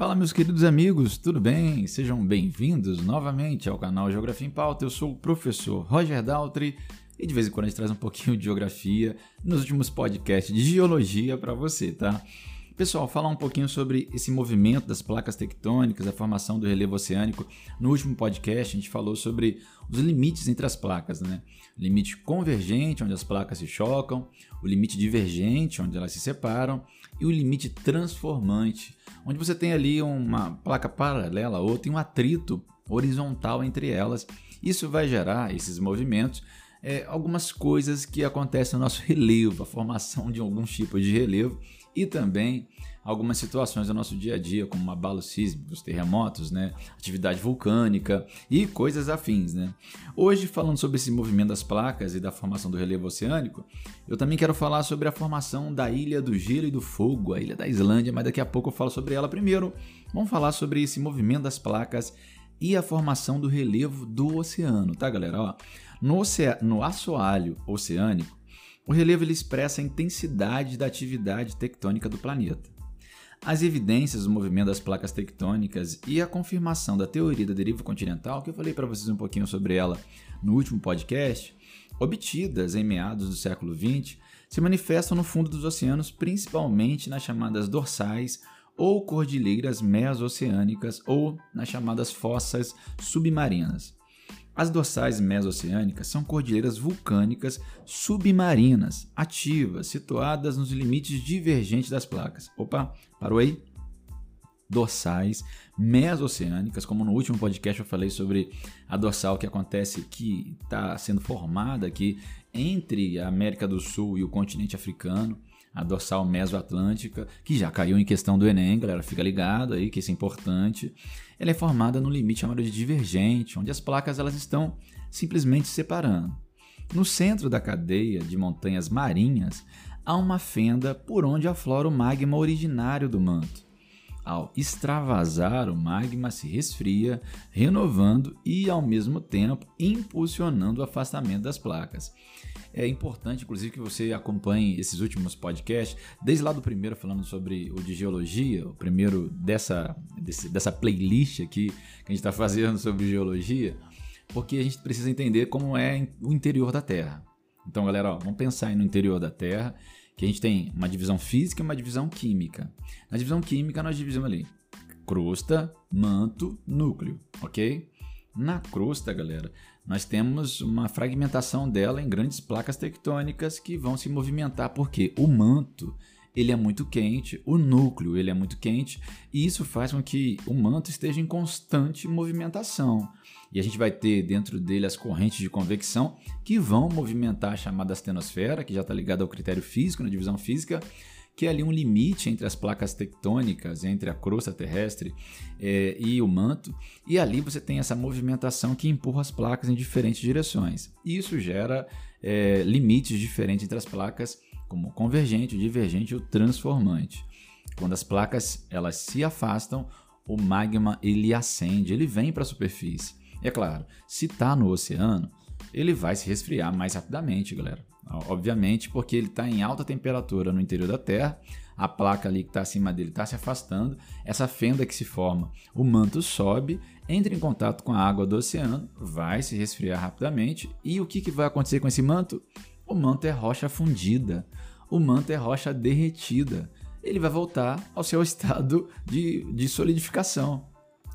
Fala, meus queridos amigos, tudo bem? Sejam bem-vindos novamente ao canal Geografia em Pauta. Eu sou o professor Roger Daltri e de vez em quando a gente traz um pouquinho de geografia nos últimos podcasts de geologia para você, tá? Pessoal, falar um pouquinho sobre esse movimento das placas tectônicas, a formação do relevo oceânico. No último podcast, a gente falou sobre os limites entre as placas, né? O limite convergente, onde as placas se chocam, o limite divergente, onde elas se separam, e o limite transformante, onde você tem ali uma placa paralela outra e um atrito horizontal entre elas. Isso vai gerar esses movimentos é, algumas coisas que acontecem no nosso relevo, a formação de alguns tipos de relevo e também algumas situações do nosso dia a dia, como abalos sísmicos, terremotos, né, atividade vulcânica e coisas afins. Né. Hoje, falando sobre esse movimento das placas e da formação do relevo oceânico, eu também quero falar sobre a formação da Ilha do Gelo e do Fogo, a ilha da Islândia, mas daqui a pouco eu falo sobre ela primeiro. Vamos falar sobre esse movimento das placas e a formação do relevo do oceano, tá, galera? Ó, no, no assoalho oceânico, o relevo ele expressa a intensidade da atividade tectônica do planeta. As evidências do movimento das placas tectônicas e a confirmação da teoria da deriva continental, que eu falei para vocês um pouquinho sobre ela no último podcast, obtidas em meados do século XX, se manifestam no fundo dos oceanos, principalmente nas chamadas dorsais ou cordilheiras mesoceânicas ou nas chamadas fossas submarinas. As dorsais mesoceânicas são cordilheiras vulcânicas submarinas ativas, situadas nos limites divergentes das placas. Opa, parou aí? Dorsais mesoceânicas, como no último podcast eu falei sobre a dorsal que acontece, que está sendo formada aqui entre a América do Sul e o continente africano a dorsal mesoatlântica, que já caiu em questão do Enem, galera, fica ligado aí que isso é importante. Ela é formada no limite chamado de divergente, onde as placas elas estão simplesmente separando. No centro da cadeia de montanhas marinhas, há uma fenda por onde aflora o magma originário do manto. Ao extravasar, o magma se resfria, renovando e, ao mesmo tempo, impulsionando o afastamento das placas. É importante, inclusive, que você acompanhe esses últimos podcasts, desde lá do primeiro falando sobre o de geologia, o primeiro dessa, desse, dessa playlist aqui que a gente está fazendo sobre geologia, porque a gente precisa entender como é o interior da Terra. Então, galera, ó, vamos pensar no interior da Terra, que a gente tem uma divisão física e uma divisão química. Na divisão química, nós dividimos ali crosta, manto, núcleo, ok? Na crosta, galera, nós temos uma fragmentação dela em grandes placas tectônicas que vão se movimentar porque o manto ele é muito quente, o núcleo ele é muito quente e isso faz com que o manto esteja em constante movimentação. E a gente vai ter dentro dele as correntes de convecção que vão movimentar a chamada astenosfera, que já está ligada ao critério físico, na divisão física, que é ali um limite entre as placas tectônicas, entre a crosta terrestre é, e o manto, e ali você tem essa movimentação que empurra as placas em diferentes direções. Isso gera é, limites diferentes entre as placas, como o convergente, o divergente e o transformante. Quando as placas elas se afastam, o magma ele acende, ele vem para a superfície. E é claro, se está no oceano, ele vai se resfriar mais rapidamente, galera. Obviamente, porque ele está em alta temperatura no interior da Terra, a placa ali que está acima dele está se afastando, essa fenda que se forma, o manto sobe, entra em contato com a água do oceano, vai se resfriar rapidamente, e o que, que vai acontecer com esse manto? O manto é rocha fundida, o manto é rocha derretida. Ele vai voltar ao seu estado de, de solidificação.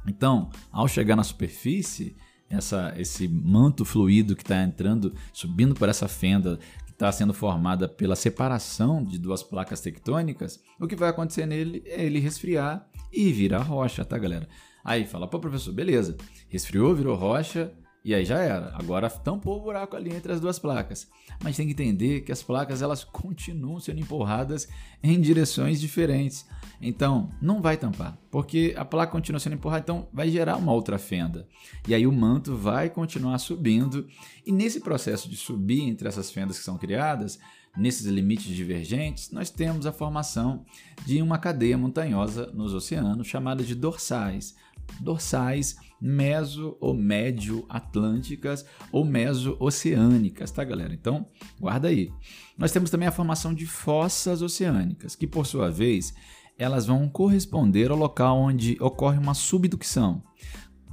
Então, ao chegar na superfície, essa, esse manto fluido que está entrando, subindo por essa fenda que está sendo formada pela separação de duas placas tectônicas, o que vai acontecer nele é ele resfriar e virar rocha, tá, galera? Aí fala, pô, professor, beleza, resfriou, virou rocha, e aí já era. Agora tampou o buraco ali entre as duas placas. Mas tem que entender que as placas elas continuam sendo empurradas em direções diferentes. Então, não vai tampar, porque a placa continua sendo empurrada, então vai gerar uma outra fenda. E aí o manto vai continuar subindo. E nesse processo de subir entre essas fendas que são criadas, nesses limites divergentes, nós temos a formação de uma cadeia montanhosa nos oceanos chamada de dorsais dorsais meso ou médio atlânticas ou meso oceânicas, tá, galera? Então, guarda aí. Nós temos também a formação de fossas oceânicas, que por sua vez elas vão corresponder ao local onde ocorre uma subducção.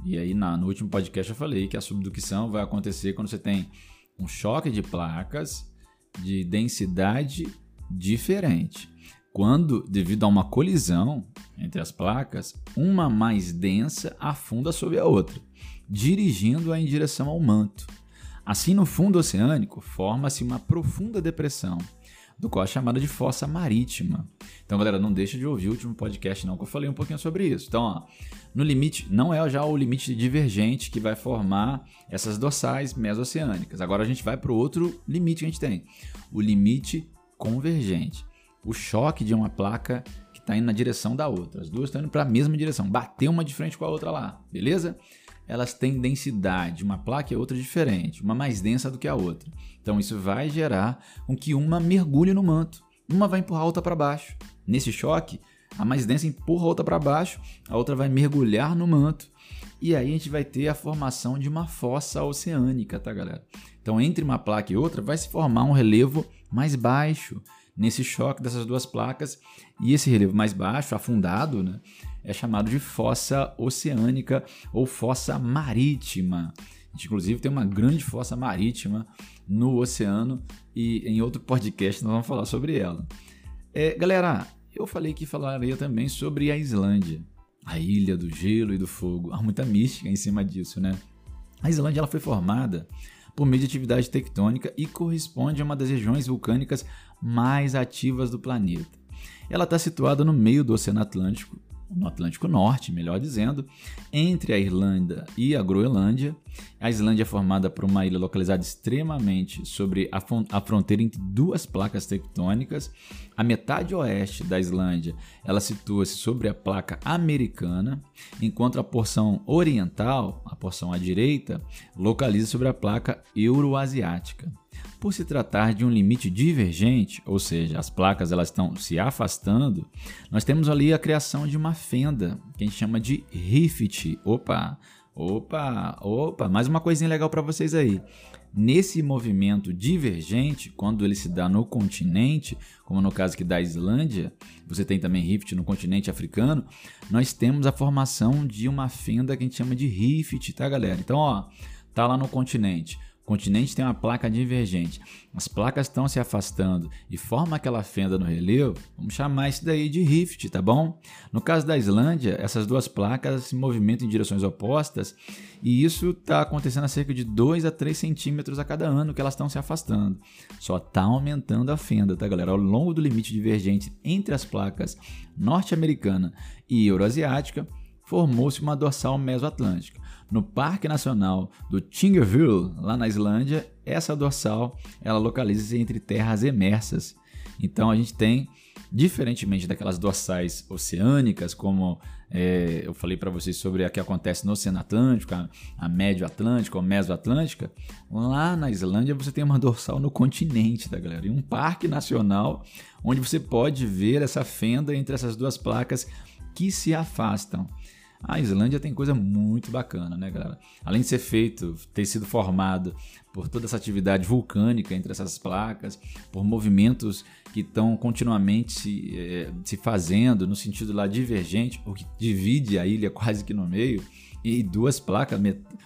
E aí, na, no último podcast, eu falei que a subducção vai acontecer quando você tem um choque de placas de densidade diferente. Quando, devido a uma colisão entre as placas, uma mais densa afunda sobre a outra, dirigindo-a em direção ao manto. Assim, no fundo oceânico, forma-se uma profunda depressão, do qual é chamada de fossa marítima. Então, galera, não deixa de ouvir o último podcast, não, que eu falei um pouquinho sobre isso. Então, ó, no limite, não é já o limite divergente que vai formar essas dorsais mesoceânicas. Agora a gente vai para o outro limite que a gente tem, o limite convergente. O choque de uma placa que está indo na direção da outra. As duas estão indo para a mesma direção. Bateu uma de frente com a outra lá, beleza? Elas têm densidade, uma placa é outra diferente, uma mais densa do que a outra. Então isso vai gerar com que uma mergulhe no manto. Uma vai empurrar a outra para baixo. Nesse choque, a mais densa empurra a outra para baixo, a outra vai mergulhar no manto. E aí a gente vai ter a formação de uma fossa oceânica, tá, galera? Então, entre uma placa e outra, vai se formar um relevo mais baixo nesse choque dessas duas placas. E esse relevo mais baixo, afundado, né, é chamado de fossa oceânica ou fossa marítima. Inclusive, tem uma grande fossa marítima no oceano e em outro podcast nós vamos falar sobre ela. É, galera, eu falei que falaria também sobre a Islândia, a ilha do gelo e do fogo. Há muita mística em cima disso, né? A Islândia ela foi formada por meio de atividade tectônica e corresponde a uma das regiões vulcânicas mais ativas do planeta. Ela está situada no meio do Oceano Atlântico no Atlântico Norte, melhor dizendo, entre a Irlanda e a Groenlândia. A Islândia é formada por uma ilha localizada extremamente sobre a, a fronteira entre duas placas tectônicas. A metade oeste da Islândia ela situa-se sobre a placa americana, enquanto a porção oriental, a porção à direita, localiza sobre a placa euroasiática. Por se tratar de um limite divergente, ou seja, as placas elas estão se afastando, nós temos ali a criação de uma fenda, que a gente chama de rift. Opa, opa, opa, mais uma coisinha legal para vocês aí. Nesse movimento divergente, quando ele se dá no continente, como no caso aqui da Islândia, você tem também rift no continente africano, nós temos a formação de uma fenda que a gente chama de rift, tá galera? Então, ó, tá lá no continente o continente tem uma placa divergente. As placas estão se afastando e forma aquela fenda no relevo. Vamos chamar isso daí de rift, tá bom? No caso da Islândia, essas duas placas se movimentam em direções opostas e isso está acontecendo a cerca de 2 a 3 centímetros a cada ano que elas estão se afastando. Só está aumentando a fenda, tá, galera? Ao longo do limite divergente entre as placas norte-americana e euroasiática, formou-se uma dorsal mesoatlântica. No Parque Nacional do Tingerville, lá na Islândia, essa dorsal ela localiza-se entre terras emersas. Então a gente tem, diferentemente daquelas dorsais oceânicas, como é, eu falei para vocês sobre a que acontece no Oceano Atlântico, a, a Médio Atlântico, a Mesoatlântica, lá na Islândia você tem uma dorsal no continente, tá galera? E um parque nacional onde você pode ver essa fenda entre essas duas placas que se afastam. A Islândia tem coisa muito bacana, né, galera? Além de ser feito, ter sido formado por toda essa atividade vulcânica entre essas placas, por movimentos que estão continuamente se, é, se fazendo no sentido lá divergente, o que divide a ilha quase que no meio, e duas placas,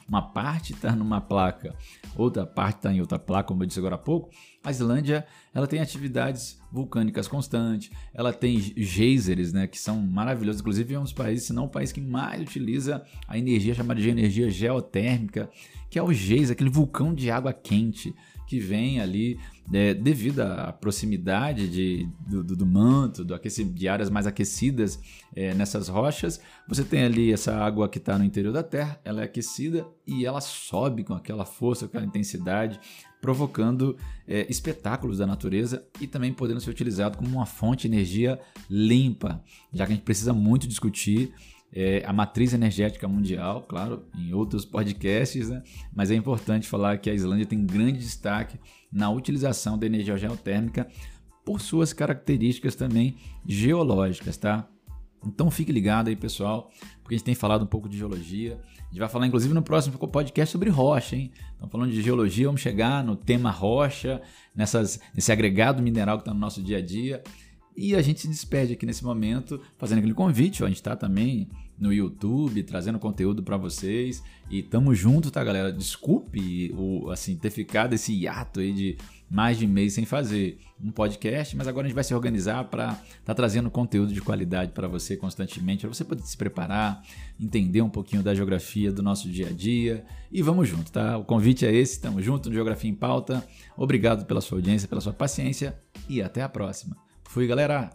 uma parte está numa placa, outra parte está em outra placa, como eu disse agora há pouco, a Islândia ela tem atividades vulcânicas constantes, ela tem geysers, né, que são maravilhosos, inclusive é um dos países, se não o país que mais utiliza a energia chamada de energia geotérmica, que é o geyser, aquele vulcão de água quente que vem ali é, devido à proximidade de, do, do, manto, do de áreas mais aquecidas é, nessas rochas. Você tem ali essa água que está no interior da Terra, ela é aquecida e ela sobe com aquela força, com aquela intensidade, provocando é, espetáculos da natureza e também podendo ser utilizado como uma fonte de energia limpa, já que a gente precisa muito discutir é, a matriz energética mundial, claro, em outros podcasts, né? mas é importante falar que a Islândia tem grande destaque na utilização da energia geotérmica por suas características também geológicas, tá? Então fique ligado aí, pessoal, porque a gente tem falado um pouco de geologia. A gente vai falar, inclusive, no próximo podcast sobre rocha, hein? Então, falando de geologia, vamos chegar no tema rocha, nessas, nesse agregado mineral que está no nosso dia a dia. E a gente se despede aqui nesse momento, fazendo aquele convite. A gente está também no YouTube, trazendo conteúdo para vocês. E tamo junto, tá, galera? Desculpe o assim ter ficado esse hiato aí de mais de mês sem fazer um podcast, mas agora a gente vai se organizar para estar tá trazendo conteúdo de qualidade para você constantemente, para você poder se preparar, entender um pouquinho da geografia do nosso dia a dia e vamos junto, tá? O convite é esse, tamo junto no Geografia em Pauta. Obrigado pela sua audiência, pela sua paciência e até a próxima. Fui, galera!